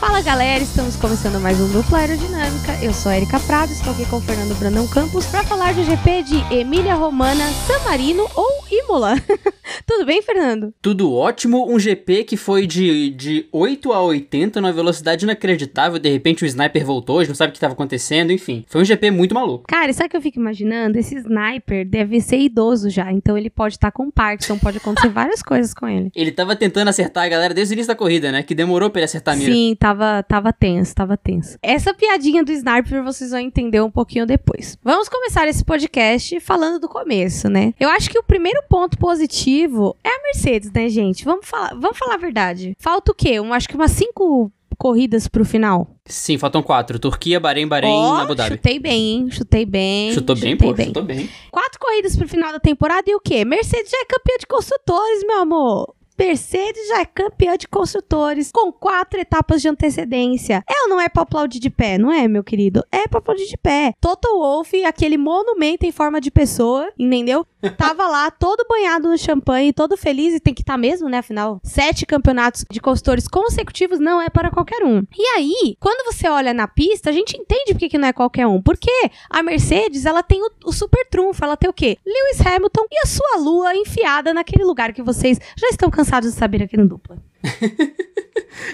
Fala galera, estamos começando mais um Dupla Aerodinâmica. Eu sou a Erika Prado, estou aqui com o Fernando Brandão Campos para falar do GP de Emília Romana, San Marino ou Imola. Tudo bem, Fernando? Tudo ótimo. Um GP que foi de, de 8 a 80 numa velocidade inacreditável. De repente o sniper voltou, a gente não sabe o que estava acontecendo. Enfim, foi um GP muito maluco. Cara, sabe o que eu fico imaginando? Esse sniper deve ser idoso já, então ele pode estar com Parkinson, pode acontecer várias coisas com ele. Ele tava tentando acertar a galera desde o início da corrida, né? Que demorou pra ele acertar a mira. Sim, tava, tava tenso, tava tenso. Essa piadinha do sniper vocês vão entender um pouquinho depois. Vamos começar esse podcast falando do começo, né? Eu acho que o primeiro ponto positivo é a Mercedes, né, gente? Vamos falar, vamos falar a verdade. Falta o quê? Um, acho que umas cinco corridas pro final. Sim, faltam quatro. Turquia, Bahrein, Bahrein Ó, Abu Dhabi. chutei bem, hein? Chutei bem. Chutou bem, pô, chutou bem. Quatro corridas pro final da temporada e o quê? Mercedes já é campeã de construtores, meu amor. Mercedes já é campeã de construtores com quatro etapas de antecedência. É ou não é pra aplaudir de pé, não é, meu querido? É pra aplaudir de pé. Toto Wolff, aquele monumento em forma de pessoa, entendeu? Tava lá todo banhado no champanhe, todo feliz e tem que estar mesmo, né? Afinal, sete campeonatos de construtores consecutivos não é para qualquer um. E aí, quando você olha na pista, a gente entende por que não é qualquer um. Porque a Mercedes, ela tem o, o super trunfo, ela tem o quê? Lewis Hamilton e a sua lua enfiada naquele lugar que vocês já estão cansados de saber aqui no dupla.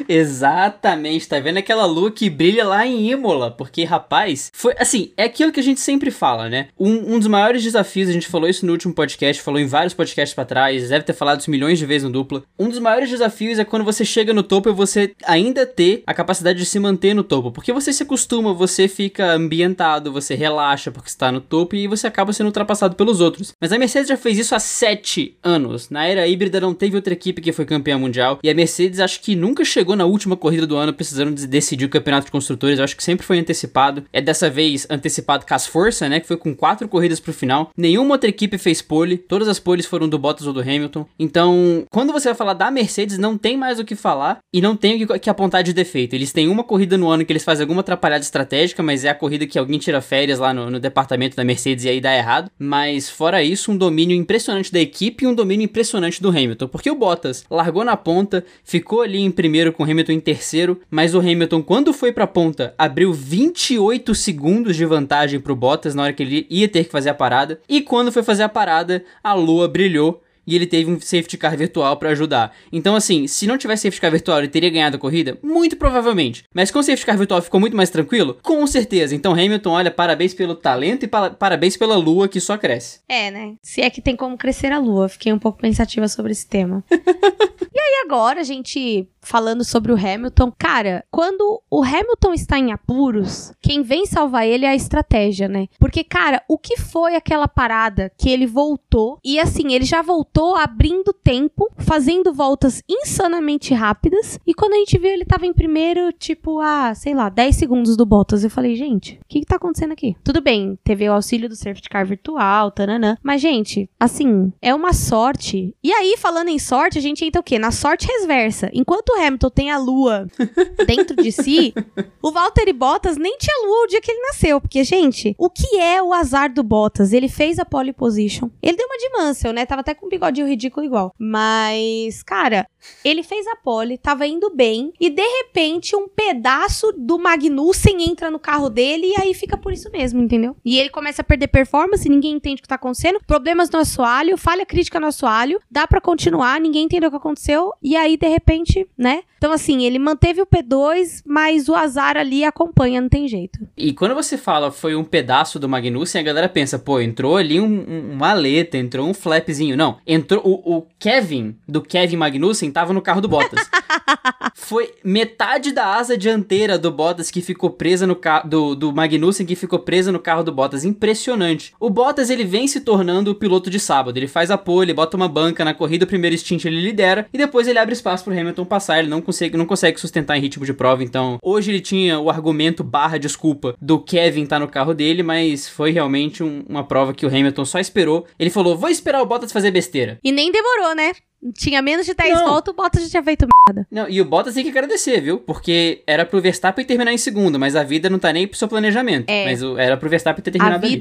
Exatamente, tá vendo aquela lua que brilha lá em Imola? Porque, rapaz, foi assim, é aquilo que a gente sempre fala, né? Um, um dos maiores desafios, a gente falou isso no último podcast, falou em vários podcasts pra trás, deve ter falado isso milhões de vezes no dupla. Um dos maiores desafios é quando você chega no topo e você ainda ter a capacidade de se manter no topo. Porque você se acostuma, você fica ambientado, você relaxa porque está no topo e você acaba sendo ultrapassado pelos outros. Mas a Mercedes já fez isso há sete anos. Na era híbrida não teve outra equipe que foi campeã mundial. E a Mercedes acho que nunca chegou na última corrida do ano precisando de decidir o campeonato de construtores. Acho que sempre foi antecipado. É dessa vez antecipado com as forças, né? Que foi com quatro corridas pro final. Nenhuma outra equipe fez pole. Todas as poles foram do Bottas ou do Hamilton. Então, quando você vai falar da Mercedes, não tem mais o que falar e não tem o que, que apontar de defeito. Eles têm uma corrida no ano que eles fazem alguma atrapalhada estratégica, mas é a corrida que alguém tira férias lá no, no departamento da Mercedes e aí dá errado. Mas fora isso, um domínio impressionante da equipe e um domínio impressionante do Hamilton. Porque o Bottas largou na ponta, ficou ali em primeiro com o Hamilton em terceiro, mas o Hamilton, quando foi pra ponta, abriu 28 segundos de vantagem pro Bottas na hora que ele ia ter que fazer a parada. E quando foi fazer a parada, a lua brilhou e ele teve um safety car virtual pra ajudar. Então, assim, se não tivesse safety car virtual, ele teria ganhado a corrida? Muito provavelmente. Mas com o safety car virtual ficou muito mais tranquilo? Com certeza. Então, Hamilton, olha, parabéns pelo talento e pa- parabéns pela lua que só cresce. É, né? Se é que tem como crescer a lua. Fiquei um pouco pensativa sobre esse tema. e aí, agora, a gente falando sobre o Hamilton. Cara, quando o Hamilton está em apuros, quem vem salvar ele é a estratégia, né? Porque, cara, o que foi aquela parada que ele voltou? E assim, ele já voltou abrindo tempo, fazendo voltas insanamente rápidas. E quando a gente viu, ele tava em primeiro, tipo, a, sei lá, 10 segundos do Bottas. Eu falei, gente, o que, que tá acontecendo aqui? Tudo bem, teve o auxílio do safety car virtual, tananã. Mas, gente, assim, é uma sorte. E aí, falando em sorte, a gente entra o quê? Na sorte reversa. Enquanto o Hamilton tem a lua dentro de si, o Valtteri Bottas nem tinha lua o dia que ele nasceu. Porque, gente, o que é o azar do Bottas? Ele fez a pole position. Ele deu uma de Mansell, né? Tava até com um bigodinho ridículo igual. Mas, cara, ele fez a pole, tava indo bem, e de repente um pedaço do Magnussen entra no carro dele e aí fica por isso mesmo, entendeu? E ele começa a perder performance, ninguém entende o que tá acontecendo, problemas no assoalho, falha crítica no assoalho, dá pra continuar, ninguém entendeu o que aconteceu, e aí de repente, né? Então assim, ele manteve o P2, mas o azar ali acompanha, não tem jeito. E quando você fala foi um pedaço do Magnussen, a galera pensa, pô, entrou ali um, um- uma aleta, entrou um flapzinho. Não, entrou o, o Kevin, do Kevin Magnussen, tava no carro do Bottas. foi metade da asa dianteira do Bottas que ficou presa no carro, do, do Magnussen que ficou presa no carro do Bottas. Impressionante. O Bottas, ele vem se tornando o piloto de sábado. Ele faz a pole, bota uma banca na corrida, o primeiro stint ele lidera, e depois ele abre espaço pro Hamilton passar. Ele não consegue, não consegue sustentar em ritmo de prova, então hoje ele tinha o argumento barra desculpa do Kevin estar no carro dele, mas foi realmente um- uma prova que o Hamilton só esperou. Ele falou, vou esperar o Bottas fazer besteira. E nem demorou, né? Tinha menos de 10 Não. voltas, o Bottas já tinha feito merda. Não, e o Bottas tem que agradecer, viu? Porque era pro Verstappen terminar em segundo, mas a vida não tá nem pro seu planejamento. É. Mas o- era pro Verstappen ter A terminado ali.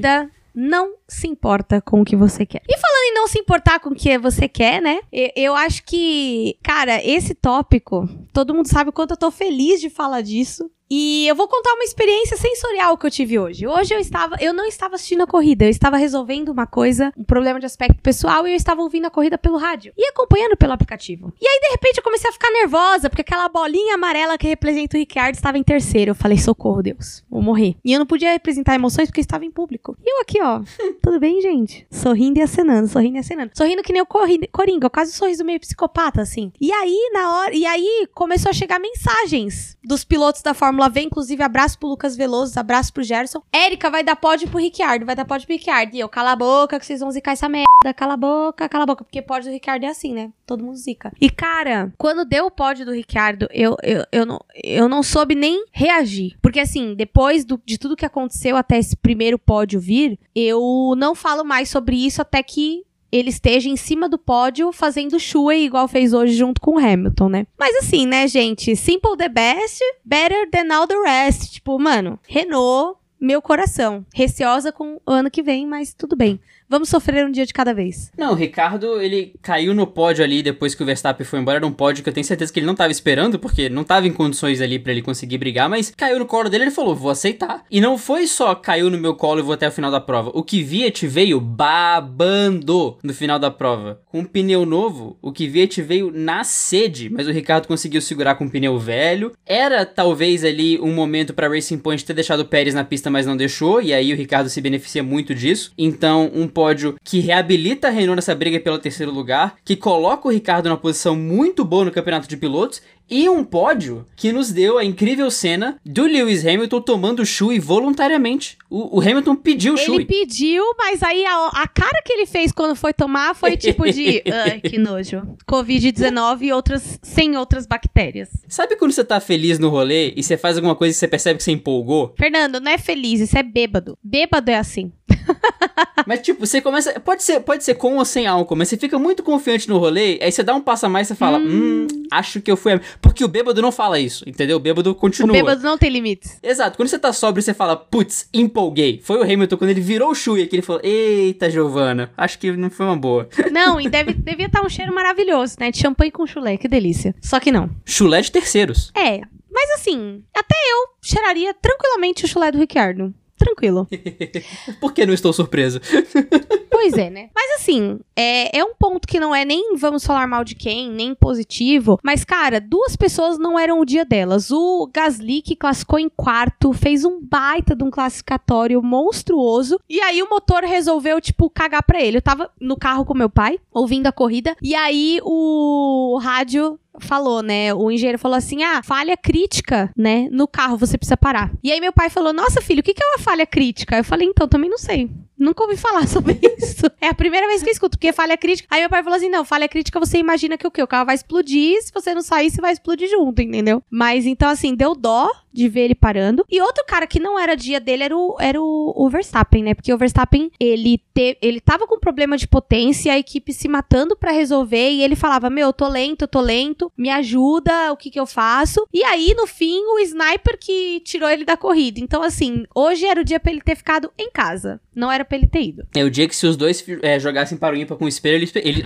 Não se importa com o que você quer. E falando em não se importar com o que você quer, né? Eu acho que, cara, esse tópico, todo mundo sabe o quanto eu tô feliz de falar disso. E eu vou contar uma experiência sensorial que eu tive hoje. Hoje eu estava, eu não estava assistindo a corrida, eu estava resolvendo uma coisa, um problema de aspecto pessoal e eu estava ouvindo a corrida pelo rádio e acompanhando pelo aplicativo. E aí de repente eu comecei a ficar nervosa porque aquela bolinha amarela que representa o Ricardo estava em terceiro. Eu falei: "Socorro, Deus, vou morrer". E eu não podia representar emoções porque eu estava em público. E eu aqui, ó, tudo bem, gente? Sorrindo e acenando, sorrindo e acenando. Sorrindo que nem o Coringa, quase um sorriso meio psicopata assim. E aí na hora, e aí começou a chegar mensagens dos pilotos da Fórmula Fórmula V, inclusive abraço pro Lucas Veloso, abraço pro Gerson. Érica vai dar pódio pro Ricciardo, vai dar pódio pro Ricciardo. E eu, cala a boca que vocês vão zicar essa merda, cala a boca, cala a boca. Porque pódio do Ricciardo é assim, né? Todo mundo zica. E cara, quando deu o pódio do Ricciardo, eu, eu, eu, não, eu não soube nem reagir. Porque assim, depois do, de tudo que aconteceu até esse primeiro pódio vir, eu não falo mais sobre isso até que ele esteja em cima do pódio fazendo Shui igual fez hoje junto com o Hamilton, né? Mas assim, né, gente? Simple the best, better than all the rest. Tipo, mano, Renault, meu coração. Receosa com o ano que vem, mas tudo bem. Vamos sofrer um dia de cada vez. Não, o Ricardo, ele caiu no pódio ali depois que o Verstappen foi embora. Era um pódio que eu tenho certeza que ele não estava esperando, porque não estava em condições ali para ele conseguir brigar, mas caiu no colo dele ele falou: vou aceitar. E não foi só caiu no meu colo e vou até o final da prova. O Kvyat veio babando no final da prova. Com um pneu novo, o Kvyat veio na sede, mas o Ricardo conseguiu segurar com um pneu velho. Era talvez ali um momento para Racing Point ter deixado o Pérez na pista, mas não deixou, e aí o Ricardo se beneficia muito disso. Então, um pódio que reabilita a Renault nessa briga pelo terceiro lugar, que coloca o Ricardo na posição muito boa no campeonato de pilotos e um pódio que nos deu a incrível cena do Lewis Hamilton tomando o Shui voluntariamente. O, o Hamilton pediu o. Ele pediu, mas aí a, a, cara que ele fez quando foi tomar foi tipo de. Ai, que nojo. Covid-19 e outras. sem outras bactérias. Sabe quando você tá feliz no rolê e você faz alguma coisa e você percebe que você empolgou? Fernando, não é feliz, isso é bêbado. Bêbado é assim. mas tipo, você começa. Pode ser, pode ser com ou sem álcool, mas você fica muito confiante no rolê, aí você dá um passo a mais e você fala: hum, hum acho que eu fui. Porque o bêbado não fala isso, entendeu? O bêbado continua. O bêbado não tem limites. Exato. Quando você tá sóbrio, você fala, putz, empolguei. Foi o Hamilton quando ele virou o Shui que ele falou, eita, Giovana, acho que não foi uma boa. Não, e deve, devia estar tá um cheiro maravilhoso, né? De champanhe com chulé, que delícia. Só que não. Chulé de terceiros. É. Mas assim, até eu cheiraria tranquilamente o chulé do Ricardo tranquilo. Por que não estou surpreso? pois é, né? Mas assim, é, é um ponto que não é nem vamos falar mal de quem, nem positivo. Mas, cara, duas pessoas não eram o dia delas. O Gasly, que classificou em quarto, fez um baita de um classificatório monstruoso. E aí o motor resolveu, tipo, cagar pra ele. Eu tava no carro com meu pai, ouvindo a corrida. E aí o rádio falou, né? O engenheiro falou assim: ah, falha crítica, né? No carro você precisa parar. E aí meu pai falou: nossa, filho, o que, é uma falha crítica? Eu falei: então, também não sei. Nunca ouvi falar sobre isso. É a primeira vez que eu escuto, porque falha crítica. Aí meu pai falou assim: não, falha crítica, você imagina que o quê? O carro vai explodir, se você não sair, você vai explodir junto, entendeu? Mas então, assim, deu dó de ver ele parando. E outro cara que não era dia dele era o, era o, o Verstappen, né? Porque o Verstappen, ele, te, ele tava com problema de potência, a equipe se matando para resolver, e ele falava: Meu, eu tô lento, eu tô lento, me ajuda, o que que eu faço? E aí, no fim, o sniper que tirou ele da corrida. Então, assim, hoje era o dia pra ele ter ficado em casa. Não era pra ele ter ido. É o dia que se os dois é, jogassem para o ímpar com o espelho, eles. ele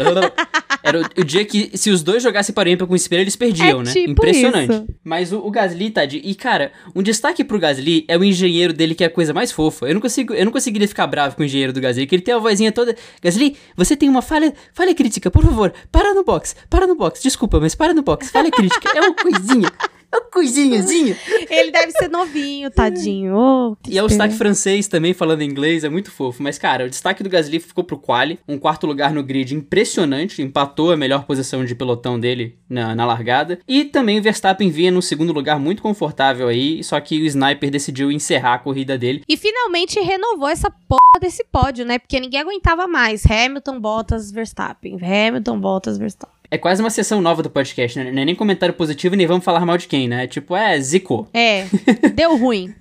era o, o, dia que se os dois jogassem para o ímpar com o espelho, eles perdiam, é né? Tipo Impressionante. Isso. Mas o, o Gasly, tá de. E, cara, um destaque pro Gasly é o engenheiro dele, que é a coisa mais fofa. Eu não consigo, eu não conseguiria ficar bravo com o engenheiro do Gasly, que ele tem a vozinha toda. Gasly, você tem uma falha, falha crítica, por favor, para no box, para no box. Desculpa, mas para no box. Falha crítica. É uma coisinha. Uma coisinhazinha. Ele deve ser novinho, tadinho. Oh, e é o destaque francês também, falando inglês, é muito fofo. Mas, cara, o destaque do Gasly ficou pro quali, um quarto lugar no grid impressionante, empatou a melhor posição de pelotão dele na, na largada. E também o Verstappen vinha no segundo lugar muito confortável aí, só que o Sniper decidiu encerrar a corrida dele. E finalmente renovou essa porra desse pódio, né? Porque ninguém aguentava mais. Hamilton, Bottas, Verstappen. Hamilton, Bottas, Verstappen. É quase uma sessão nova do podcast, né? Não é nem comentário positivo nem vamos falar mal de quem, né? Tipo, é, zicou. É, deu ruim.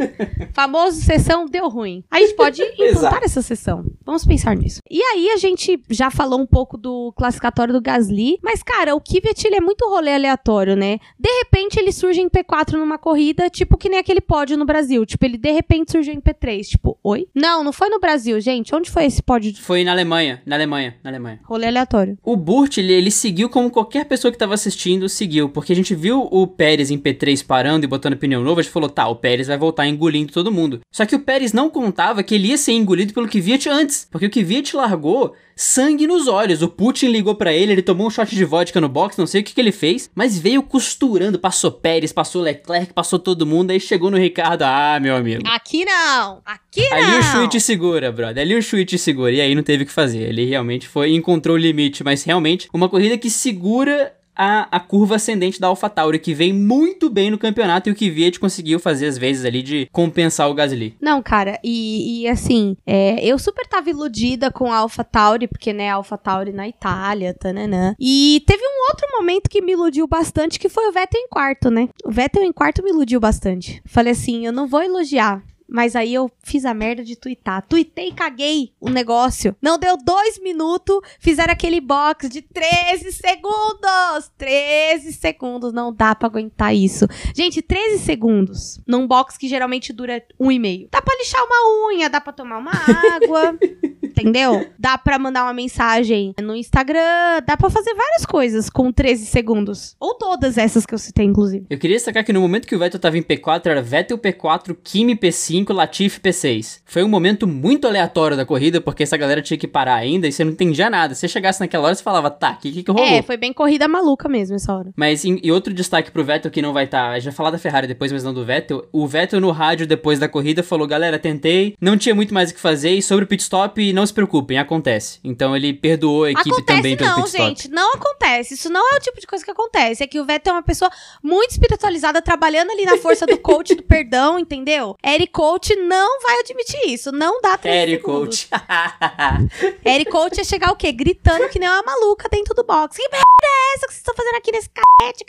Famoso sessão deu ruim. A gente pode implantar essa sessão. Vamos pensar nisso. E aí a gente já falou um pouco do classificatório do Gasly, mas cara, o Kvyat ele é muito rolê aleatório, né? De repente ele surge em P4 numa corrida, tipo que nem aquele pódio no Brasil. Tipo, ele de repente surgiu em P3, tipo, oi? Não, não foi no Brasil, gente. Onde foi esse pódio? Foi na Alemanha, na Alemanha, na Alemanha. Rolê aleatório. O Burt, ele, ele seguiu como qualquer pessoa que tava assistindo seguiu, porque a gente viu o Pérez em P3 parando e botando pneu novo, a gente falou, tá, o Pérez vai voltar engolindo todo mundo. Só que o Pérez não contava que ele ia ser engolido pelo Kvyat antes, porque o Kvyat largou sangue nos olhos. O Putin ligou para ele, ele tomou um shot de vodka no box, não sei o que, que ele fez, mas veio costurando, passou Pérez, passou Leclerc, passou todo mundo, aí chegou no Ricardo, ah, meu amigo. Aqui não! Aqui não! Ali o Chui te segura, brother. Ali o Chui te segura. E aí não teve o que fazer. Ele realmente foi encontrou o limite. Mas realmente, uma corrida que segura a, a curva ascendente da AlphaTauri, que vem muito bem no campeonato e o Kvyat conseguiu fazer às vezes ali de compensar o Gasly. Não, cara, e, e assim, é, eu super tava iludida com a AlphaTauri, porque, né, AlphaTauri na Itália, tananã. E teve um outro momento que me iludiu bastante, que foi o Vettel em quarto, né? O Vettel em quarto me iludiu bastante. Falei assim, eu não vou elogiar, mas aí eu fiz a merda de twittar. Tuitei e caguei o negócio. Não deu dois minutos, fizeram aquele box de 13 segundos. 13 segundos, não dá pra aguentar isso. Gente, 13 segundos num box que geralmente dura um e meio. Dá pra lixar uma unha, dá pra tomar uma água. entendeu? Dá pra mandar uma mensagem no Instagram, dá pra fazer várias coisas com 13 segundos. Ou todas essas que eu citei, inclusive. Eu queria destacar que no momento que o Vettel tava em P4, era Vettel P4, Kimi P5, Latifi P6. Foi um momento muito aleatório da corrida, porque essa galera tinha que parar ainda e você não entendia nada. Se você chegasse naquela hora, você falava, tá, o que, que, que rolou? É, foi bem corrida maluca mesmo essa hora. Mas em, e outro destaque pro Vettel que não vai estar, tá, vai falar da Ferrari depois, mas não do Vettel. O Vettel no rádio depois da corrida falou, galera, tentei, não tinha muito mais o que fazer e sobre o pit stop, não se preocupem, acontece. Então ele perdoou a equipe acontece também pelo não, pit stop. gente, não acontece. Isso não é o tipo de coisa que acontece. É que o Vettel é uma pessoa muito espiritualizada, trabalhando ali na força do coach do perdão, entendeu? Eric Coach não vai admitir isso. Não dá 13 Eric segundos. Coach. Eric Coach ia chegar o quê? Gritando que nem uma maluca dentro do box. Que merda é essa que vocês estão fazendo aqui nesse cacete?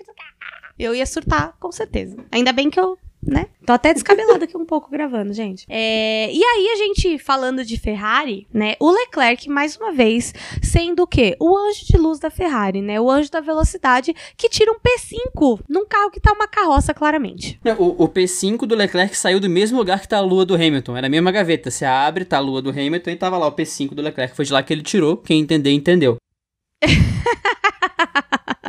Eu ia surtar, com certeza. Ainda bem que eu né? Tô até descabelada aqui um pouco gravando, gente. É, e aí, a gente falando de Ferrari, né? O Leclerc, mais uma vez, sendo o quê? O anjo de luz da Ferrari, né? O anjo da velocidade que tira um P5 num carro que tá uma carroça, claramente. O, o P5 do Leclerc saiu do mesmo lugar que tá a lua do Hamilton. Era a mesma gaveta. Você abre, tá a lua do Hamilton e tava lá o P5 do Leclerc. Foi de lá que ele tirou. Quem entender, entendeu.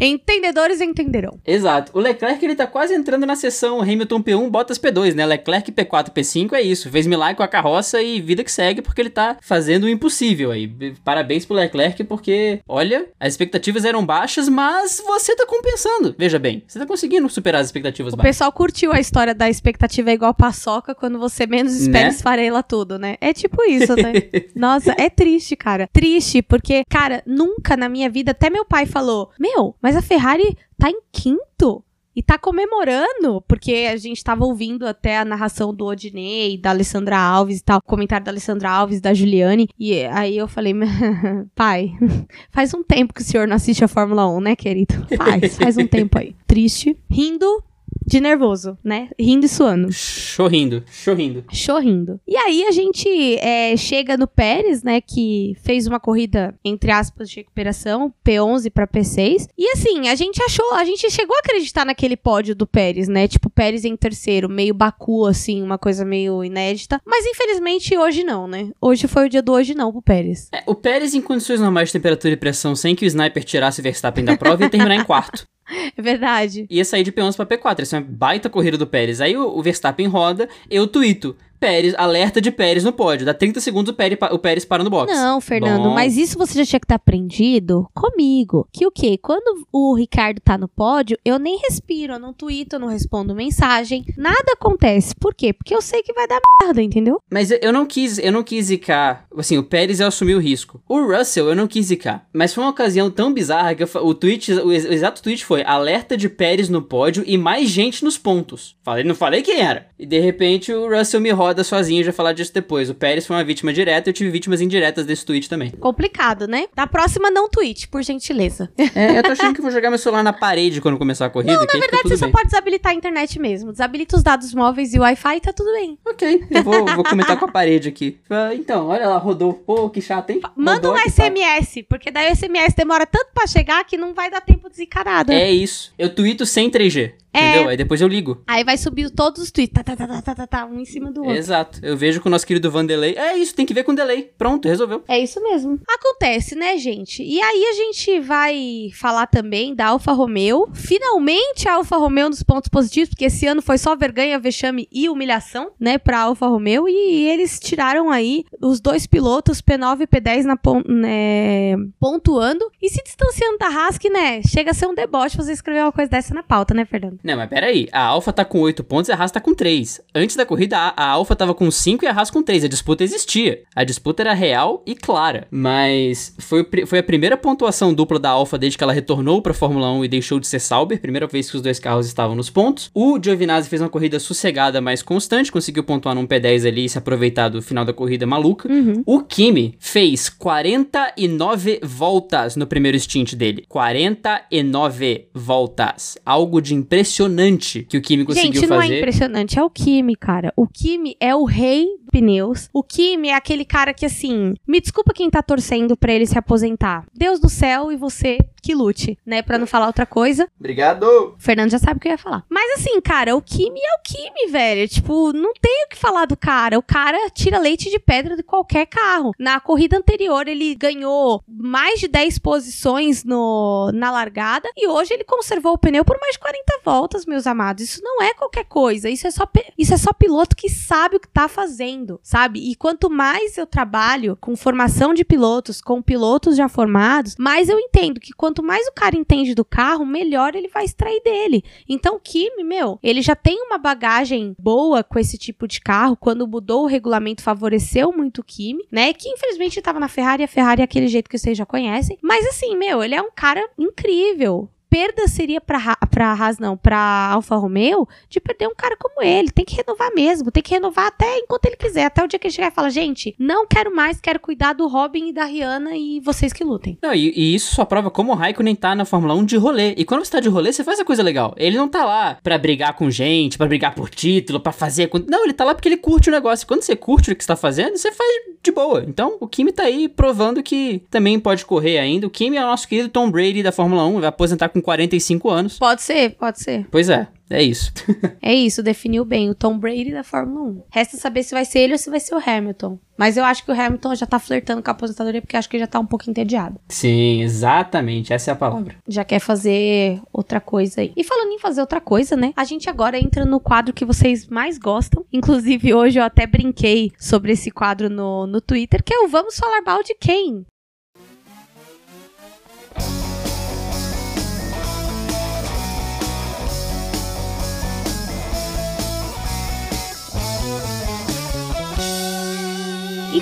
Entendedores entenderão. Exato. O Leclerc ele tá quase entrando na sessão Hamilton P1, Bottas P2, né? Leclerc P4, P5 é isso. Fez milagre com a carroça e vida que segue porque ele tá fazendo o impossível aí. Parabéns pro Leclerc porque, olha, as expectativas eram baixas, mas você tá compensando. Veja bem, você tá conseguindo superar as expectativas O baixas. pessoal curtiu a história da expectativa igual paçoca, quando você menos espera, Né? esfarela tudo, né? É tipo isso, né? Nossa, é triste, cara. Triste, porque, cara, nunca na minha vida, até meu pai falou: Meu, mas a Ferrari tá em quinto. E tá comemorando, porque a gente tava ouvindo até a narração do Odinei, da Alessandra Alves e tal, comentário da Alessandra Alves, da Juliane. E aí eu falei, pai, faz um tempo que o senhor não assiste a Fórmula 1, né, querido? Faz, faz um tempo aí. Triste, rindo de nervoso, né? Rindo e suando. Chorrindo, chorrindo. Chorrindo. E aí a gente é, chega no Pérez, né? Que fez uma corrida, entre aspas, de recuperação, P11 pra P6. E assim, a gente achou, a gente chegou a acreditar naquele pódio do Pérez, né? Tipo, Pérez em terceiro, meio Baku, assim, uma coisa meio inédita. Mas infelizmente hoje não, né? Hoje foi o dia do hoje não pro Pérez. É, o Pérez, em condições normais de temperatura e pressão, sem que o sniper tirasse o Verstappen da prova, ia terminar em quarto. É verdade. Ia sair de P11 pra P4. Essa é uma baita corrida do Pérez. Aí o, Verstappen roda, eu tuito. Pérez, alerta de Pérez no pódio. Dá 30 segundos o Pérez, o Pérez para no box. Não, Fernando, Bom. mas isso você já tinha que ter aprendido comigo. Que o quê? Quando o Ricardo tá no pódio, eu nem respiro, eu não tuito, eu não respondo mensagem. Nada acontece. Por quê? Porque eu sei que vai dar merda, entendeu? Mas eu- eu não quis, eu não quis zicar. Assim, o Pérez assumiu o risco. O Russell eu não quis zicar. Mas foi uma ocasião tão bizarra que eu o tweet, o, ex- o exato tweet foi alerta de Pérez no pódio e mais gente nos pontos. Falei, não falei quem era. E de repente o Russell me roda roda sozinho, já falar disso depois. O Pérez foi uma vítima direta, eu tive vítimas indiretas desse tweet também. Complicado, né? Da próxima, não tweet, por gentileza. É, eu tô achando que vou jogar meu celular na parede quando começar a corrida. Não, na verdade, você bem. só pode desabilitar a internet mesmo. Desabilita os dados móveis e o Wi-Fi e tá tudo bem. Ok, eu vou, vou comentar com a parede aqui. Então, olha lá, rodou. Pô, que chato, hein? Manda um SMS, tá. porque daí o SMS demora tanto pra chegar que não vai dar tempo desencarado. É isso. Eu tweeto sem 3G. É. Entendeu? Aí depois eu ligo. Aí vai subir todos os tweets, tá, tá, tá, tá, tá, tá, um em cima do outro. Exato. Eu vejo com o nosso querido Vanderlei. É isso, tem que ver com delay. Pronto, resolveu. É isso mesmo. Acontece, né, gente? E aí a gente vai falar também da Alfa Romeo. Finalmente a Alfa Romeo nos pontos positivos, porque esse ano foi só vergonha, vexame e humilhação, né, pra Alfa Romeo. E eles tiraram aí os dois pilotos, P9 e P10, na pon né, pontuando e se distanciando da Haas, que, né, chega a ser um deboche você escrever uma coisa dessa na pauta, né, Fernando? Não, mas peraí. A Alfa tá com 8 pontos e a Haas tá com 3. Antes da corrida, a, a Alfa tava com 5 e a Haas com 3. A disputa existia. A disputa era real e clara. Mas foi, foi a primeira pontuação dupla da Alfa desde que ela retornou pra Fórmula 1 e deixou de ser Sauber. Primeira vez que os dois carros estavam nos pontos. O Giovinazzi fez uma corrida sossegada, mais constante. Conseguiu pontuar num P10 ali e se aproveitar do final da corrida maluca. Uhum. O Kimi fez 49 voltas no primeiro stint dele. 49 voltas. Algo de impressionante impressionante que o Kimi conseguiu fazer. Gente, não é impressionante, é o Kimi, cara. O Kimi é o rei pneus. O Kimi é aquele cara que, assim, me desculpa quem tá torcendo pra ele se aposentar. Deus do céu e você que lute, né? Pra não falar outra coisa. Obrigado! O Fernando já sabe o que eu ia falar. Mas assim, cara, o Kimi é o Kimi, velho. Tipo, não tem o que falar do cara. O cara tira leite de pedra de qualquer carro. Na corrida anterior, ele ganhou mais de 10 posições no, na largada e hoje ele conservou o pneu por mais de 40 voltas, meus amados. Isso não é qualquer coisa. Isso é só, isso é só piloto que sabe o que tá fazendo, sabe? E quanto mais eu trabalho com formação de pilotos, com pilotos já formados, mais eu entendo que quanto mais o cara entende do carro, melhor ele vai extrair dele. Então, o Kimi, meu, ele já tem uma bagagem boa com esse tipo de carro. Quando mudou o regulamento, favoreceu muito o Kimi, né? Que infelizmente estava na Ferrari, a Ferrari é aquele jeito que vocês já conhecem. Mas assim, meu, ele é um cara incrível perda seria para para Haas não, para Alfa Romeo, de perder um cara como ele. Tem que renovar mesmo, tem que renovar até enquanto ele quiser, até o dia que ele chegar e fala, gente, não quero mais, quero cuidar do Robin e da Rihanna e vocês que lutem. Não, e, e isso só prova como o Raikkonen tá na Fórmula 1 de rolê. E quando você tá de rolê, você faz a coisa legal. Ele não tá lá para brigar com gente, para brigar por título, para fazer, não, ele tá lá porque ele curte o negócio. Quando você curte o que está fazendo, você faz de boa. Então, o Kimi tá aí provando que também pode correr ainda. O Kimi é o nosso querido Tom Brady da Fórmula 1, vai aposentar com 45 anos. Pode ser, pode ser. Pois é. É isso. é isso, definiu bem o Tom Brady da Fórmula 1. Resta saber se vai ser ele ou se vai ser o Hamilton. Mas eu acho que o Hamilton já tá flertando com a aposentadoria porque acho que já tá um pouco entediado. Sim, exatamente. Essa é a palavra. Já quer fazer outra coisa aí. E falando em fazer outra coisa, né? A gente agora entra no quadro que vocês mais gostam. Inclusive, hoje eu até brinquei sobre esse quadro no, no Twitter, que é o Vamos Falar Mal de Quem?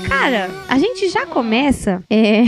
Cara, a gente já começa. É.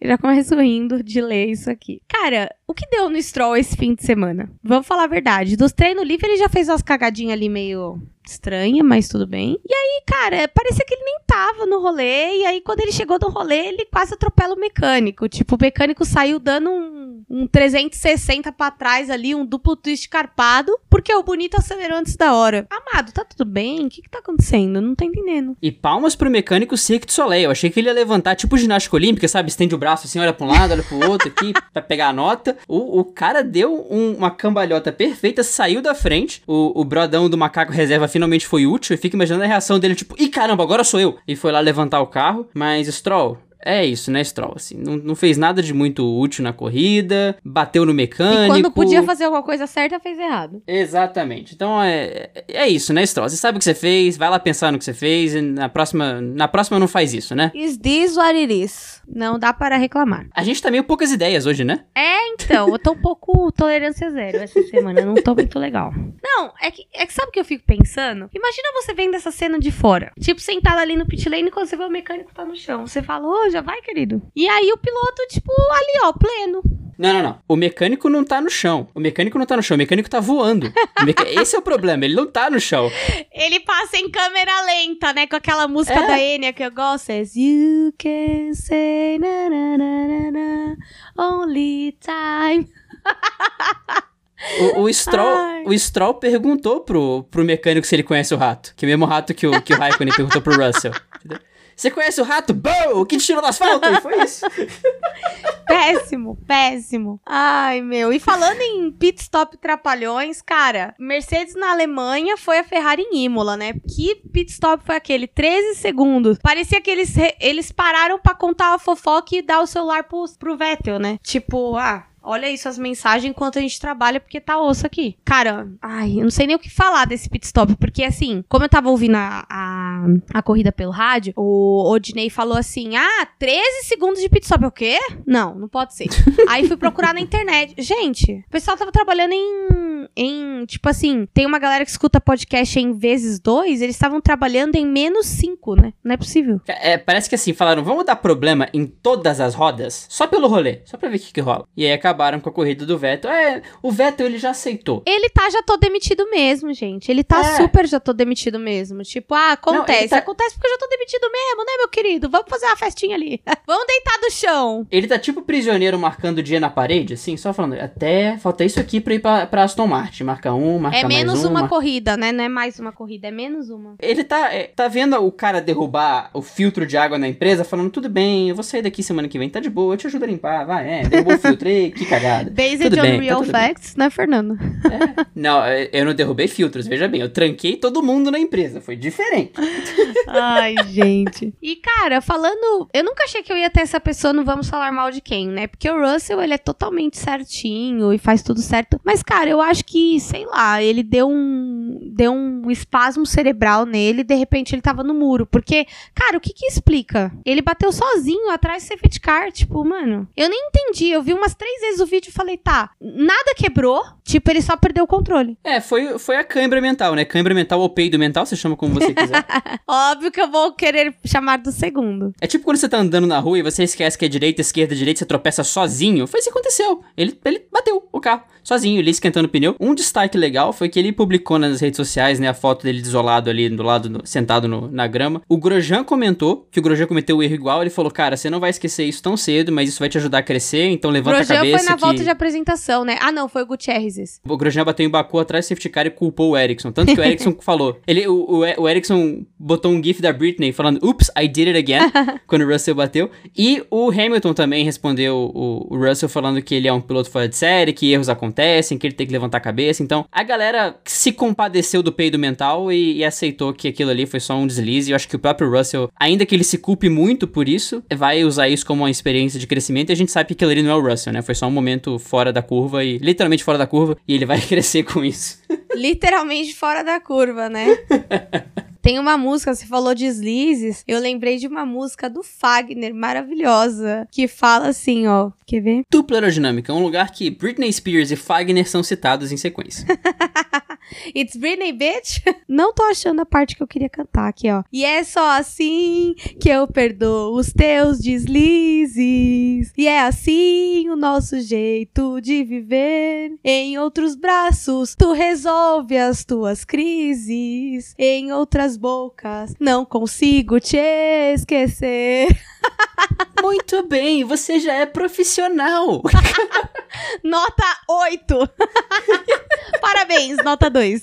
Eu já começo rindo de ler isso aqui. Cara, o que deu no Stroll esse fim de semana? Vamos falar a verdade. Dos treinos livres, ele já fez umas cagadinhas ali meio estranha, mas tudo bem. E aí, cara, parecia que ele nem tava no rolê. E aí, quando ele chegou no rolê, ele quase atropela o mecânico. Tipo, o mecânico saiu dando um, um 360 para trás ali, um duplo twist carpado, porque o bonito acelerou antes da hora. Amado, tá tudo bem? O que que tá acontecendo? não tô entendendo. E palmas pro mecânico Cirque du Soleil. Eu achei que ele ia levantar, tipo ginástica olímpica, sabe? Estende o braço assim, olha pra um lado, olha pro outro aqui, pra pegar a nota. O, o cara deu um, uma cambalhota perfeita, saiu da frente. O, o brodão do macaco reserva finalmente foi útil. E fica imaginando a reação dele, tipo, ih caramba, agora sou eu. E foi lá levantar o carro. Mas, Stroll, é isso, né, Stroll? Assim, não, não fez nada de muito útil na corrida, bateu no mecânico. E quando podia fazer alguma coisa certa, fez errado. Exatamente. Então é, é isso, né, Stroll? Você sabe o que você fez, vai lá pensar no que você fez, e na próxima, na próxima não faz isso, né? Is this what it is? Não dá para reclamar. A gente tá meio poucas ideias hoje, né? É, então, eu tô um pouco tolerância zero essa semana, não tô muito legal. Não, é que, é que sabe o que eu fico pensando? Imagina você vendo essa cena de fora. Tipo, sentada ali no pit lane quando você vê o mecânico tá no chão. Você fala, ô, oh, já vai, querido. E aí o piloto, tipo, ali, ó, pleno. Não, não, não. O mecânico não tá no chão. O mecânico não tá no chão. O mecânico tá voando. Meca... Esse é o problema. Ele não tá no chão. Ele passa em câmera lenta, né? Com aquela música é. da Enya que eu gosto. É You can say na, na, na, na, only time. O, o, Stroll, o Stroll perguntou pro, pro mecânico se ele conhece o rato. Que é o mesmo rato que o, que o Raikkonen perguntou pro Russell. Você conhece o rato? Bow! Que tirou do asfalto? Foi isso. péssimo, péssimo. Ai, meu. E falando em pit stop trapalhões, cara, Mercedes na Alemanha foi a Ferrari em Imola, né? Que pit stop foi aquele? 13 segundos. Parecia que eles, eles pararam para contar a fofoca e dar o celular pro, pro Vettel, né? Tipo, ah, Olha isso, as mensagens enquanto a gente trabalha, porque tá osso aqui. Cara, ai, eu não sei nem o que falar desse pit stop, porque assim, como eu tava ouvindo a, a, a corrida pelo rádio, o Odinei falou assim: ah, 13 segundos de pit stop. O quê? Não, não pode ser. Aí fui procurar na internet. Gente, o pessoal tava trabalhando em, em tipo assim, tem uma galera que escuta podcast em vezes dois, eles estavam trabalhando em menos cinco, né? Não é possível. É, parece que assim, falaram, vamos dar problema em todas as rodas, só pelo rolê, só pra ver o que, que rola. E aí acabou acabaram com a corrida do Vettel. É, o Vettel ele já aceitou. Ele tá já tô demitido mesmo, gente. Ele tá é. super já tô demitido mesmo. Tipo, ah, acontece. Não, tá... Acontece porque eu já tô demitido mesmo, né, meu querido? Vamos fazer uma festinha ali. Vamos deitar do chão. Ele tá tipo prisioneiro marcando o dia na parede, assim, só falando, até falta isso aqui pra ir pra, pra Aston Martin. Marca um, marca É menos um, uma corrida, né? Não é mais uma corrida, é menos uma. Ele tá, é, tá vendo o cara derrubar o filtro de água na empresa, falando, tudo bem, eu vou sair daqui semana que vem, tá de boa, eu te ajudo a limpar, vai, é, derrubou o filtro, ei, que cagada. Based Tudo on bem, tá real tá facts, bem. né, Fernando? É. Não, eu não derrubei filtros, veja bem. Eu tranquei todo mundo na empresa. Foi diferente. Ai, gente. E, cara, falando. Eu nunca achei que eu ia ter essa pessoa no Vamos Falar Mal de Quem, né? Porque o Russell, ele é totalmente certinho e faz tudo certo. Mas, cara, eu acho que, sei lá, ele deu um. Deu um espasmo cerebral nele e de repente ele tava no muro. Porque, cara, o que que explica? Ele bateu sozinho atrás do safety car. Tipo, mano, eu nem entendi. Eu vi umas três vezes o vídeo e falei, tá, nada quebrou, tipo, ele só perdeu o controle. É, foi, foi a câimbra mental, né? Câimbra mental ou peido mental, você chama como você quiser. Óbvio que eu vou querer chamar do segundo. É tipo quando você tá andando na rua e você esquece que é direita, esquerda, direita, você tropeça sozinho. Foi isso que aconteceu. Ele, ele bateu o carro sozinho, ele esquentando o pneu. Um destaque legal foi que ele publicou nas redes sociais, né, a foto dele isolado ali do lado, no, sentado no, na grama. O Grosjean comentou que o Grosjean cometeu o erro igual. Ele falou, cara, você não vai esquecer isso tão cedo, mas isso vai te ajudar a crescer, então levanta Grosjean a cabeça. Na que... volta de apresentação, né? Ah, não, foi o Gutierrez. O Grosjean bateu em Baku atrás do safety car e culpou o Ericsson. Tanto que o Ericsson falou. Ele, o, o, o Ericsson botou um gif da Britney falando, oops, I did it again, quando o Russell bateu. E o Hamilton também respondeu o, o Russell falando que ele é um piloto fora de série, que erros acontecem, que ele tem que levantar a cabeça. Então, a galera se compadeceu do peido mental e, e, aceitou que aquilo ali foi só um deslize. Eu acho que o próprio Russell, ainda que ele se culpe muito por isso, vai usar isso como uma experiência de crescimento. E a gente sabe que aquilo ali não é o Russell, né? Foi só um momento fora da curva e literalmente fora da curva. E ele vai crescer com isso. literalmente fora da curva, né? Tem uma música, você falou de deslizes, eu lembrei de uma música do Fagner, maravilhosa, que fala assim, ó, quer ver? Dupla aerodinâmica, um lugar que Britney Spears e Fagner são citados em sequência. It's Britney, bitch. Não tô achando a parte que eu queria cantar aqui, ó. E é só assim que eu perdoo os teus deslizes. E é assim o nosso jeito de viver. Em outros braços, tu resolve as tuas crises. Em outras bocas, não consigo te esquecer. Muito bem, você já é profissional. nota 8. Parabéns, nota 2.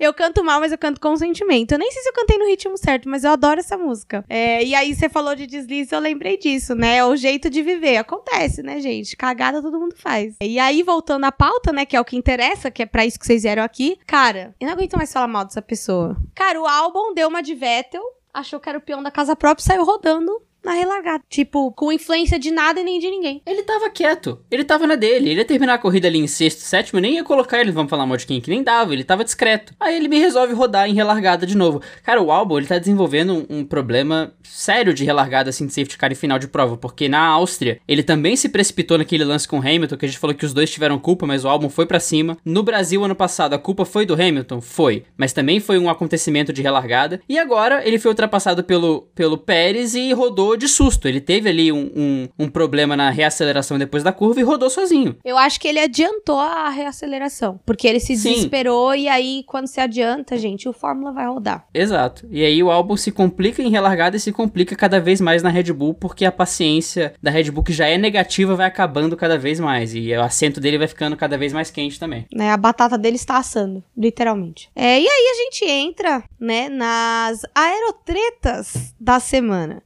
eu canto mal, mas eu canto com sentimento. Eu nem sei se eu cantei no ritmo certo, mas eu adoro essa música. É, e aí você falou de deslize, eu lembrei disso, né? É o jeito de viver. Acontece, né, gente? Cagada todo mundo faz. E aí, voltando à pauta, né, que é o que interessa, que é pra isso que vocês vieram aqui. Cara, eu não aguento mais falar mal dessa pessoa. Cara, o álbum deu uma de Vettel, achou que era o peão da casa própria e saiu rodando na relargada. Tipo, com influência de nada e nem de ninguém. Ele tava quieto. Ele tava na dele. Ele ia terminar a corrida ali em sexto, sétimo. Nem ia colocar ele, vamos falar mal de quem, que nem dava. Ele tava discreto. Aí ele me resolve rodar em relargada de novo. Cara, o álbum, ele tá desenvolvendo um, um, problema sério de relargada, assim, de safety car em final de prova. Porque na Áustria, ele também se precipitou naquele lance com o Hamilton, que a gente falou que os dois tiveram culpa, mas o álbum foi para cima. No Brasil, ano passado, a culpa foi do Hamilton? Foi. Mas também foi um acontecimento de relargada. E agora, ele foi ultrapassado pelo, pelo Pérez e rodou rodou de susto. Ele teve ali um, um, um problema na reaceleração depois da curva e rodou sozinho. Eu acho que ele adiantou a reaceleração. Porque ele se Sim. desesperou e aí, quando se adianta, gente, o Fórmula vai rodar. Exato. E aí o álbum se complica em relargada e se complica cada vez mais na Red Bull, porque a paciência da Red Bull, que já é negativa, vai acabando cada vez mais. E o assento dele vai ficando cada vez mais quente também. Né? A batata dele está assando, literalmente. É, e aí a gente entra, né, nas aerotretas da semana.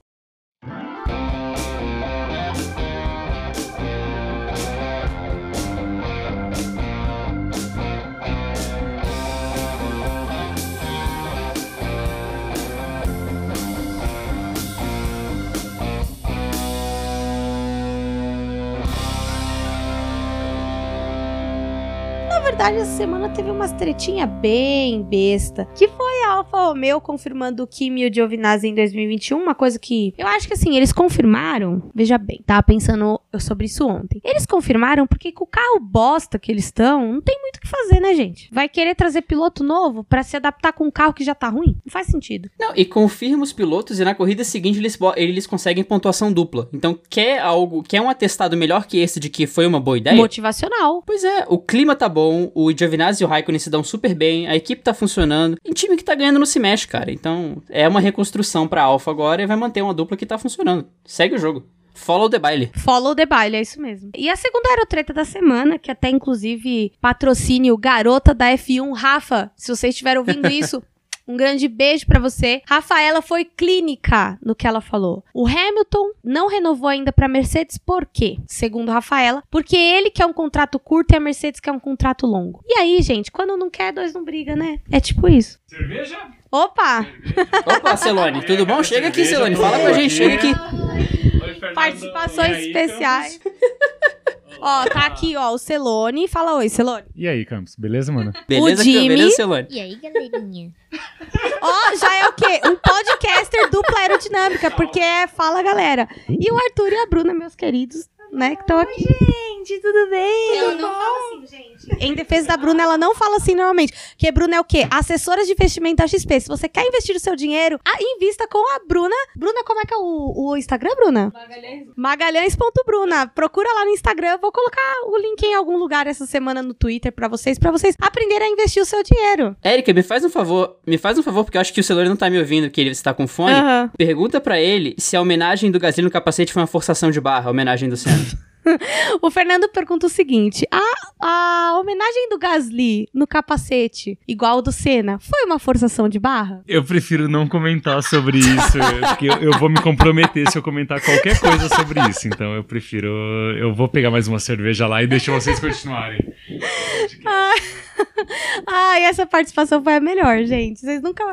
Verdade, essa semana teve umas tretinha bem besta, que foi a Alfa Romeo confirmando o Kimi e o Giovinazzi em 2021, uma coisa que eu acho que assim, eles confirmaram, veja bem, tava pensando sobre isso ontem. Eles confirmaram porque com o carro bosta que eles estão, não tem muito o que fazer, né, gente? Vai querer trazer piloto novo pra se adaptar com um carro que já tá ruim? Não faz sentido. Não, e confirma os pilotos e na corrida seguinte eles, eles conseguem pontuação dupla. Então, quer algo, quer um atestado melhor que esse de que foi uma boa ideia? Motivacional. Pois é, o clima tá bom, o Giovinazzi e o Raikkonen se dão super bem, a equipe tá funcionando. E time que tá ganhando não se mexe, cara. Então, é uma reconstrução pra Alfa agora e vai manter uma dupla que tá funcionando. Segue o jogo. Follow the baile. Follow the baile, é isso mesmo. E a segunda aerotreta da semana, que até inclusive patrocínio garota da F1, Rafa, se você estiver ouvindo isso, um grande beijo pra você. Rafaela foi clínica no que ela falou. O Hamilton não renovou ainda pra Mercedes, por quê? Segundo Rafaela, porque ele quer um contrato curto e a Mercedes quer um contrato longo. E aí, gente, quando não quer, dois não briga, né? É tipo isso. Cerveja? Opa! Opa, Celone, tudo bom? Chega aqui, Celone, fala com a gente, chega aqui. Participações especiais. Ó, tá aqui, ó, o Celone. Fala oi, Celone. E aí, Campos, beleza, mano? Beleza, Jimmy- beleza, Celone? E aí, galerinha? Ó, já é o quê? Um podcaster dupla aerodinâmica, porque é Fala Galera. E o Arthur e a Bruna, meus queridos, né, que estão aqui. Gente, tudo bem? Eu não falo assim, gente. Em defesa da Bruna, ela não fala assim normalmente. Porque Bruna é o quê? Assessora de investimento da XP. Se você quer investir o seu dinheiro, invista com a Bruna. Bruna, como é que é o, o Instagram, Bruna? Magalhães.bruna. Procura lá no Instagram. Eu vou colocar o link em algum lugar essa semana no Twitter pra vocês, pra vocês aprenderem a investir o seu dinheiro. Érica, me faz um favor, me faz um favor, porque eu acho que o Celone não tá me ouvindo, porque ele está com fone. Aham. Pergunta pra ele se a homenagem do Gasly no capacete foi uma forçação de barra, a homenagem do Senna. O Fernando pergunta o seguinte: a, a homenagem do Gasly no capacete, igual ao do Senna, foi uma forçação de barra? Eu prefiro não comentar sobre isso, porque eu, eu vou me comprometer se eu comentar qualquer coisa sobre isso. Então eu prefiro. Eu vou pegar mais uma cerveja lá e deixar vocês continuarem. Ai, essa participação foi a melhor, gente. Vocês nunca.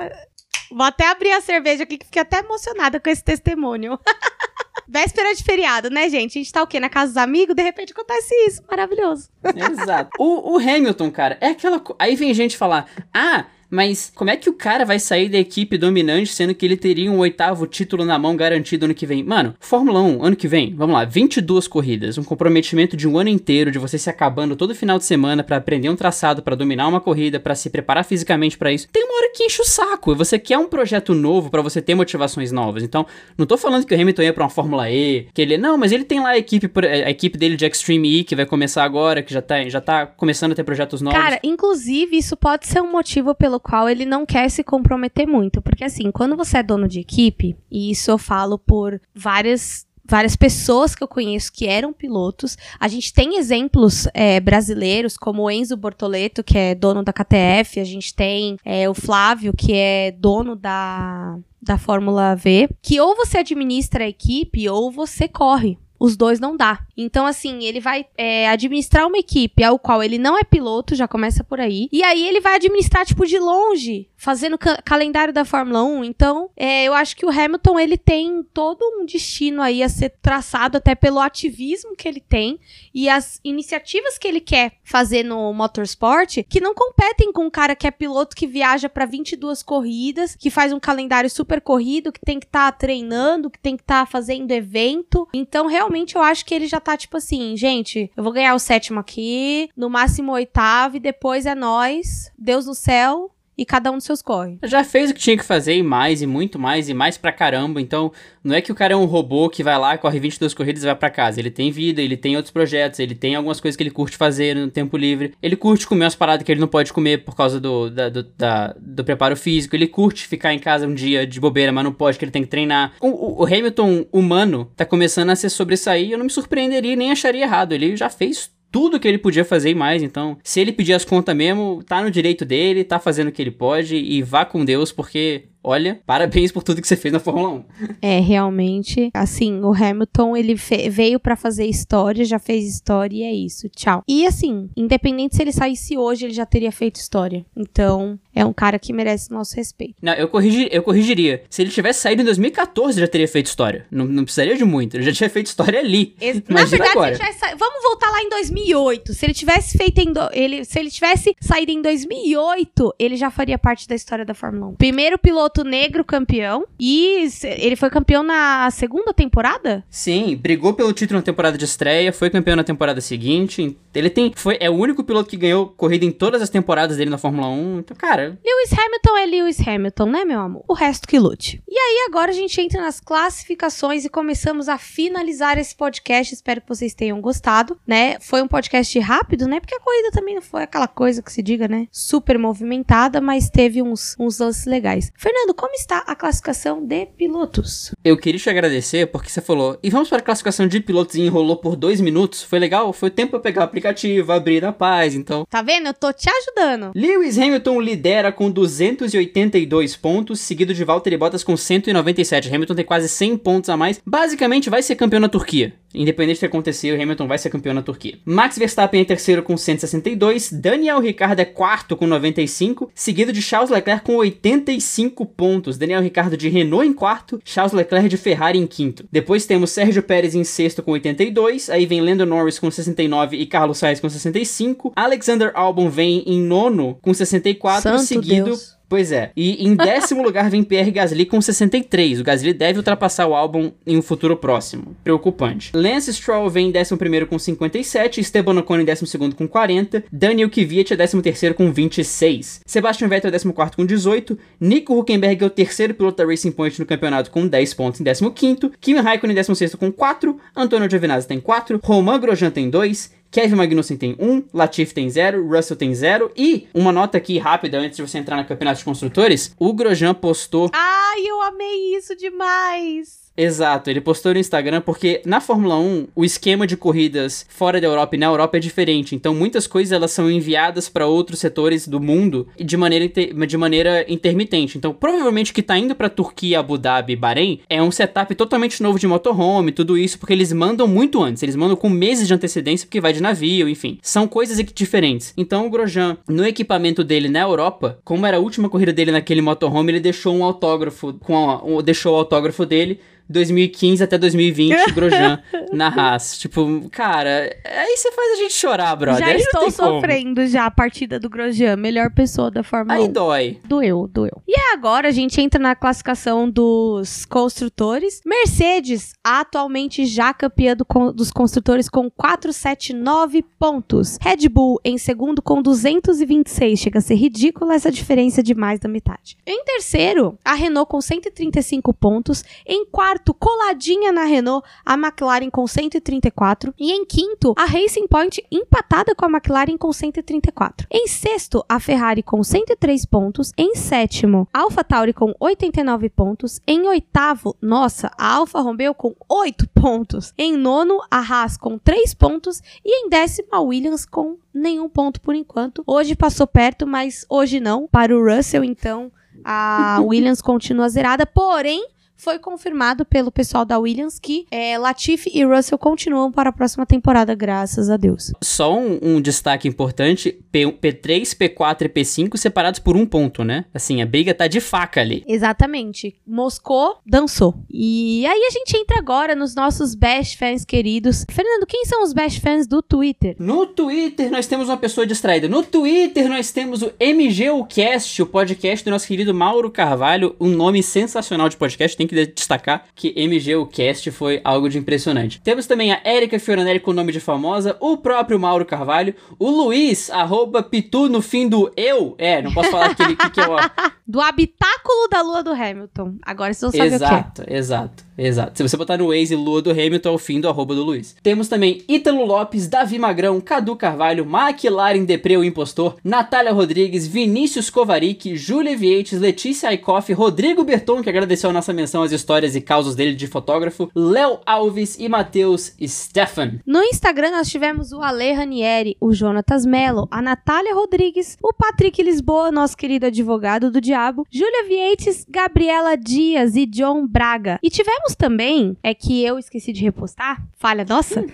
Vou até abrir a cerveja aqui que fiquei até emocionada com esse testemunho. Véspera de feriado, né, gente? A gente tá o quê? Na casa dos amigos? De repente acontece isso. Maravilhoso. Exato. O, o Hamilton, cara, é aquela. Aí vem gente falar: ah, mas como é que o cara vai sair da equipe dominante sendo que ele teria um oitavo título na mão garantido ano que vem? Mano, Fórmula 1, ano que vem, vamos lá, 22 corridas, um comprometimento de um ano inteiro de você se acabando todo final de semana pra aprender um traçado, pra dominar uma corrida, pra se preparar fisicamente pra isso. Tem uma hora que enche o saco e você quer um projeto novo pra você ter motivações novas. Então, não tô falando que o Hamilton ia pra uma Fórmula E, que ele, não, mas ele tem lá a equipe, por- a equipe dele de Extreme E que vai começar agora, que já tá, já tá começando a ter projetos novos. Cara, inclusive, isso pode ser um motivo pelo qual ele não quer se comprometer muito. Porque, assim, quando você é dono de equipe, e isso eu falo por várias. Várias pessoas que eu conheço que eram pilotos. A gente tem exemplos é, brasileiros, como o Enzo Bortoleto, que é dono da KTF. A gente tem é, o Flávio, que é dono da, da Fórmula V. Que ou você administra a equipe ou você corre. Os dois não dá. Então, assim, ele vai é, administrar uma equipe ao qual ele não é piloto, já começa por aí. E aí ele vai administrar, tipo, de longe, fazendo ca- calendário da Fórmula 1. Então, é, eu acho que o Hamilton, ele tem todo um destino aí a ser traçado até pelo ativismo que ele tem e as iniciativas que ele quer fazer no motorsport, que não competem com um cara que é piloto que viaja pra 22 corridas, que faz um calendário super corrido, que tem que estar treinando, que tem que estar fazendo evento. Então, realmente, eu acho que ele já tá tipo assim, gente, eu vou ganhar o sétimo aqui, no máximo o oitavo, e depois é nós, Deus no céu. E cada um dos seus corre. Já fez o que tinha que fazer e mais, e muito mais, e mais pra caramba. Então, não é que o cara é um robô que vai lá, corre 22 corridas e vai para casa. Ele tem vida, ele tem outros projetos, ele tem algumas coisas que ele curte fazer no tempo livre. Ele curte comer umas paradas que ele não pode comer por causa do, da, do, da, do preparo físico. Ele curte ficar em casa um dia de bobeira, mas não pode, que ele tem que treinar. O, o, o Hamilton humano tá começando a se sobressair. Eu não me surpreenderia nem acharia errado. Ele já fez tudo que ele podia fazer e mais. Então, se ele pedir as contas mesmo, tá no direito dele, tá fazendo o que ele pode e vá com Deus, porque olha, parabéns por tudo que você fez na Fórmula 1. É, realmente, assim, o Hamilton, ele veio para fazer história, já fez história e é isso, tchau. E assim, independente se ele saísse hoje, ele já teria feito história. Então, é um cara que merece nosso respeito. Não, eu, corrigir, eu corrigiria. Se ele tivesse saído em 2014, já teria feito história. Não, não precisaria de muito, ele já tinha feito história ali. Ex na verdade, agora. Sa... vamos voltar lá em 2008. Se ele tivesse feito em do... ele, se ele tivesse saído em 2008, ele já faria parte da história da Fórmula 1. Primeiro piloto piloto negro campeão. E ele foi campeão na segunda temporada? Sim, brigou pelo título na temporada de estreia, foi campeão na temporada seguinte. Ele tem. Foi, é o único piloto que ganhou corrida em todas as temporadas dele na Fórmula 1. Então, cara. Lewis Hamilton é Lewis Hamilton, né, meu amor? O resto que lute. E aí, agora a gente entra nas classificações e começamos a finalizar esse podcast. Espero que vocês tenham gostado, né? Foi um podcast rápido, né? Porque a corrida também não foi aquela coisa que se diga, né? Super movimentada, mas teve uns, uns lances legais. Fernando Fernando, como está a classificação de pilotos? Eu queria te agradecer porque você falou, e vamos para a classificação de pilotos e enrolou por dois minutos. Foi legal? Foi tempo para pegar o aplicativo, abrir na paz, então. Tá vendo? Eu tô te ajudando. Lewis Hamilton lidera com 282 pontos, seguido de Valtteri Bottas com 197. Hamilton tem quase 100 pontos a mais. Basicamente vai ser campeão na Turquia. Independente do que acontecer, o Hamilton vai ser campeão na Turquia. Max Verstappen é terceiro com 162, Daniel Ricciardo é quarto com 95, seguido de Charles Leclerc com 85 pontos, Daniel Ricciardo de Renault em quarto, Charles Leclerc de Ferrari em quinto. Depois temos Sérgio Pérez em sexto com 82, aí vem Lando Norris com 69 e Carlos Sainz com 65, Alexander Albon vem em nono com 64, Santo seguido Deus Pois é. E em décimo lugar vem Pierre Gasly com 63. O Gasly deve ultrapassar o álbum em um futuro próximo. Preocupante. Lance Stroll vem em décimo primeiro com 57. Esteban Ocon em décimo segundo com 40. Daniel Kvyat é décimo terceiro com 26. Sebastian Vettel é décimo quarto com 18. Nico Huckenberg é o terceiro piloto da Racing Point no campeonato com 10 pontos em décimo quinto. Kimi Raikkonen em décimo sexto com 4. Antônio Giovinazzi tem 4. Romain Grosjean tem 2. Kevin Magnussen tem 1, Latifi tem 0, Russell tem 0 e uma nota aqui rápida antes de você entrar no campeonato de construtores, o Grosjean postou Ai, eu amei isso demais. Exato, ele postou no Instagram porque na Fórmula 1 o esquema de corridas fora da Europa e na Europa é diferente. Então muitas coisas elas são enviadas para outros setores do mundo de maneira, de maneira intermitente. Então provavelmente que tá indo para Turquia, Abu Dhabi, Bahrein é um setup totalmente novo de motorhome, tudo isso porque eles mandam muito antes. Eles mandam com meses de antecedência porque vai de navio, enfim. São coisas diferentes. Então o Grosjean no equipamento dele na Europa, como era a última corrida dele naquele motorhome, ele deixou um autógrafo com a, um, deixou o autógrafo dele 2015 até 2020, Grosjean na Haas. Tipo, cara, aí você faz a gente chorar, brother. Já estou sofrendo já a partida do Grosjean, melhor pessoa da Fórmula aí 1. Aí dói. Doeu, doeu. E agora a gente entra na classificação dos construtores. Mercedes, atualmente já campeã do, dos construtores com 479 pontos. Red Bull em segundo com 226. Chega a ser ridícula essa diferença de mais da metade. Em terceiro, a Renault com 135 pontos. Em quarto, quarto, coladinha na Renault, a McLaren com 134. E em quinto, a Racing Point empatada com a McLaren com 134. Em sexto, a Ferrari com 103 pontos. Em sétimo, a AlphaTauri com 89 pontos. Em oitavo, nossa, a Alfa Romeo com 8 pontos. Em nono, a Haas com 3 pontos. E em décimo, a Williams com nenhum ponto por enquanto. Hoje passou perto, mas hoje não. Para o Russell, então, a Williams continua zerada. Porém, foi confirmado pelo pessoal da Williams que é, Latifi e Russell continuam para a próxima temporada, graças a Deus. Só um, um destaque importante: P, P3, P4 e P5 separados por um ponto, né? Assim, a briga tá de faca ali. Exatamente. Moscou dançou. E aí a gente entra agora nos nossos best fans queridos. Fernando, quem são os best fans do Twitter? No Twitter nós temos uma pessoa distraída. No Twitter nós temos o MGUcast, o podcast do nosso querido Mauro Carvalho, um nome sensacional de podcast, tem que destacar que MG o cast foi algo de impressionante. Temos também a Erika Fioranelli com o nome de famosa, o próprio Mauro Carvalho, o Luiz, arroba Pitu no fim do eu. É, não posso falar aquele que, que é o. Do habitáculo da lua do Hamilton. Agora vocês não sabem exato, o que é. Exato, exato. Se você botar no Waze Lua do Hamilton, é o fim do arroba do Luiz. Temos também Ítalo Lopes, Davi Magrão, Cadu Carvalho, McLaren Depre, o impostor, Natália Rodrigues, Vinícius Kovarik, Júlia Vietes, Letícia Aikoff, Rodrigo Berton, que agradeceu a nossa menção às histórias e causos dele de fotógrafo, Léo Alves e Matheus Stefan. No Instagram nós tivemos o Ale Ranieri, o Jonatas Mello, a Natália Rodrigues, o Patrick Lisboa, nosso querido advogado do diabo, Júlia Vietes, Gabriela Dias e John Braga. E tivemos também, é que eu esqueci de repostar, falha nossa,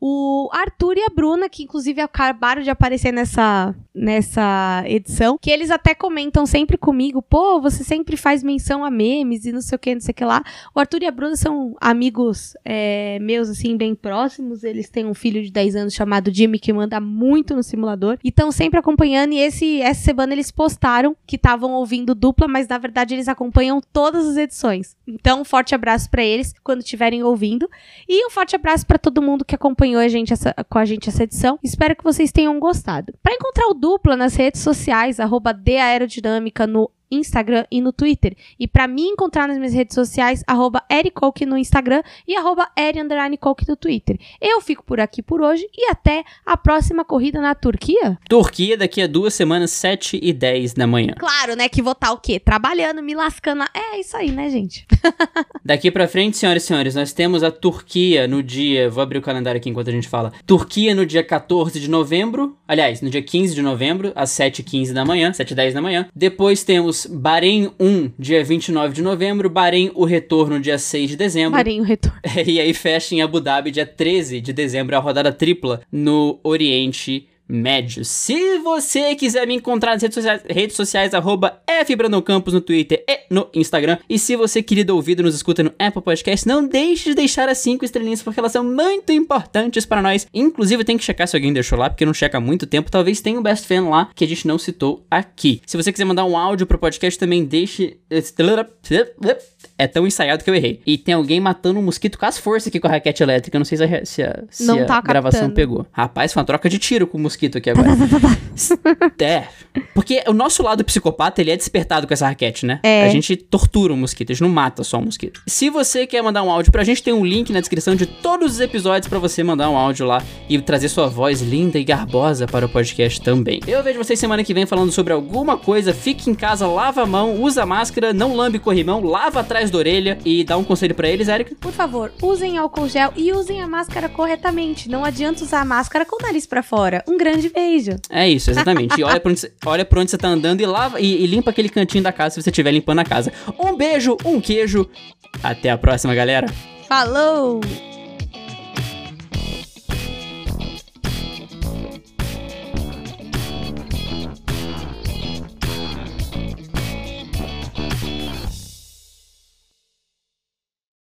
o Arthur e a Bruna, que inclusive acabaram de aparecer nessa, nessa edição, que eles até comentam sempre comigo, pô, você sempre faz menção a memes e não sei o que, não sei o que lá. O Arthur e a Bruna são amigos é, meus, assim, bem próximos. Eles têm um filho de 10 anos chamado Jimmy, que manda muito no simulador. E estão sempre acompanhando. E esse, essa semana eles postaram que estavam ouvindo dupla, mas na verdade eles acompanham todas as edições. Então, um forte abraço para eles quando estiverem ouvindo. E um forte abraço para todo mundo que acompanhou a gente essa, com a gente essa edição. Espero que vocês tenham gostado. Para encontrar o dupla nas redes sociais, arroba no Instagram e no Twitter. E para me encontrar nas minhas redes sociais, arroba Ericoke no Instagram e arroba no Twitter. Eu fico por aqui por hoje e até a próxima corrida na Turquia. Turquia daqui a duas semanas, 7 e 10 da manhã. Claro, né, que vou estar o quê? Trabalhando, me lascando. É isso aí, né, gente? daqui pra frente, senhoras e senhores, nós temos a Turquia no dia... Vou abrir o calendário aqui enquanto a gente fala. Turquia no dia 14 de novembro. Aliás, no dia 15 de novembro, às 7h15 da manhã, 7 e 10 da manhã. Depois temos Bahrein 1, dia 29 de novembro, Bahrein o retorno, dia 6 de dezembro. Bahrein o retorno. e aí fecha em Abu Dhabi, dia 13 de dezembro, a rodada tripla no Oriente médio. Se você quiser me encontrar nas redes sociais, redes sociais arroba Campos no Twitter e no Instagram. E se você, querido ouvido, nos escuta no Apple Podcast, não deixe de deixar as cinco estrelinhas, porque elas são muito importantes para nós. Inclusive, tem que checar se alguém deixou lá, porque não checa há muito tempo. Talvez tenha um Best Fan lá, que a gente não citou aqui. Se você quiser mandar um áudio pro podcast, também deixe... É tão ensaiado que eu errei. E tem alguém matando um mosquito com as forças aqui com a raquete elétrica. Eu não sei se a, se a, se a tá gravação captando. pegou. Rapaz, foi uma troca de tiro com o mosquito aqui agora. é. Porque o nosso lado psicopata, ele é despertado com essa raquete, né? É. A gente tortura o mosquito, a gente não mata só o mosquito. Se você quer mandar um áudio pra gente, tem um link na descrição de todos os episódios para você mandar um áudio lá e trazer sua voz linda e garbosa para o podcast também. Eu vejo vocês semana que vem falando sobre alguma coisa. Fique em casa, lava a mão, usa máscara, não lambe corrimão, lava atrás da orelha e dá um conselho para eles, Erika. Por favor, usem álcool gel e usem a máscara corretamente. Não adianta usar a máscara com o nariz pra fora. Um grande beijo. É isso, exatamente. E olha pra onde, você- olha pra onde você tá andando e lava e, e limpa aquele cantinho da casa se você estiver limpando a casa. Um beijo, um queijo. Até a próxima, galera. Falou!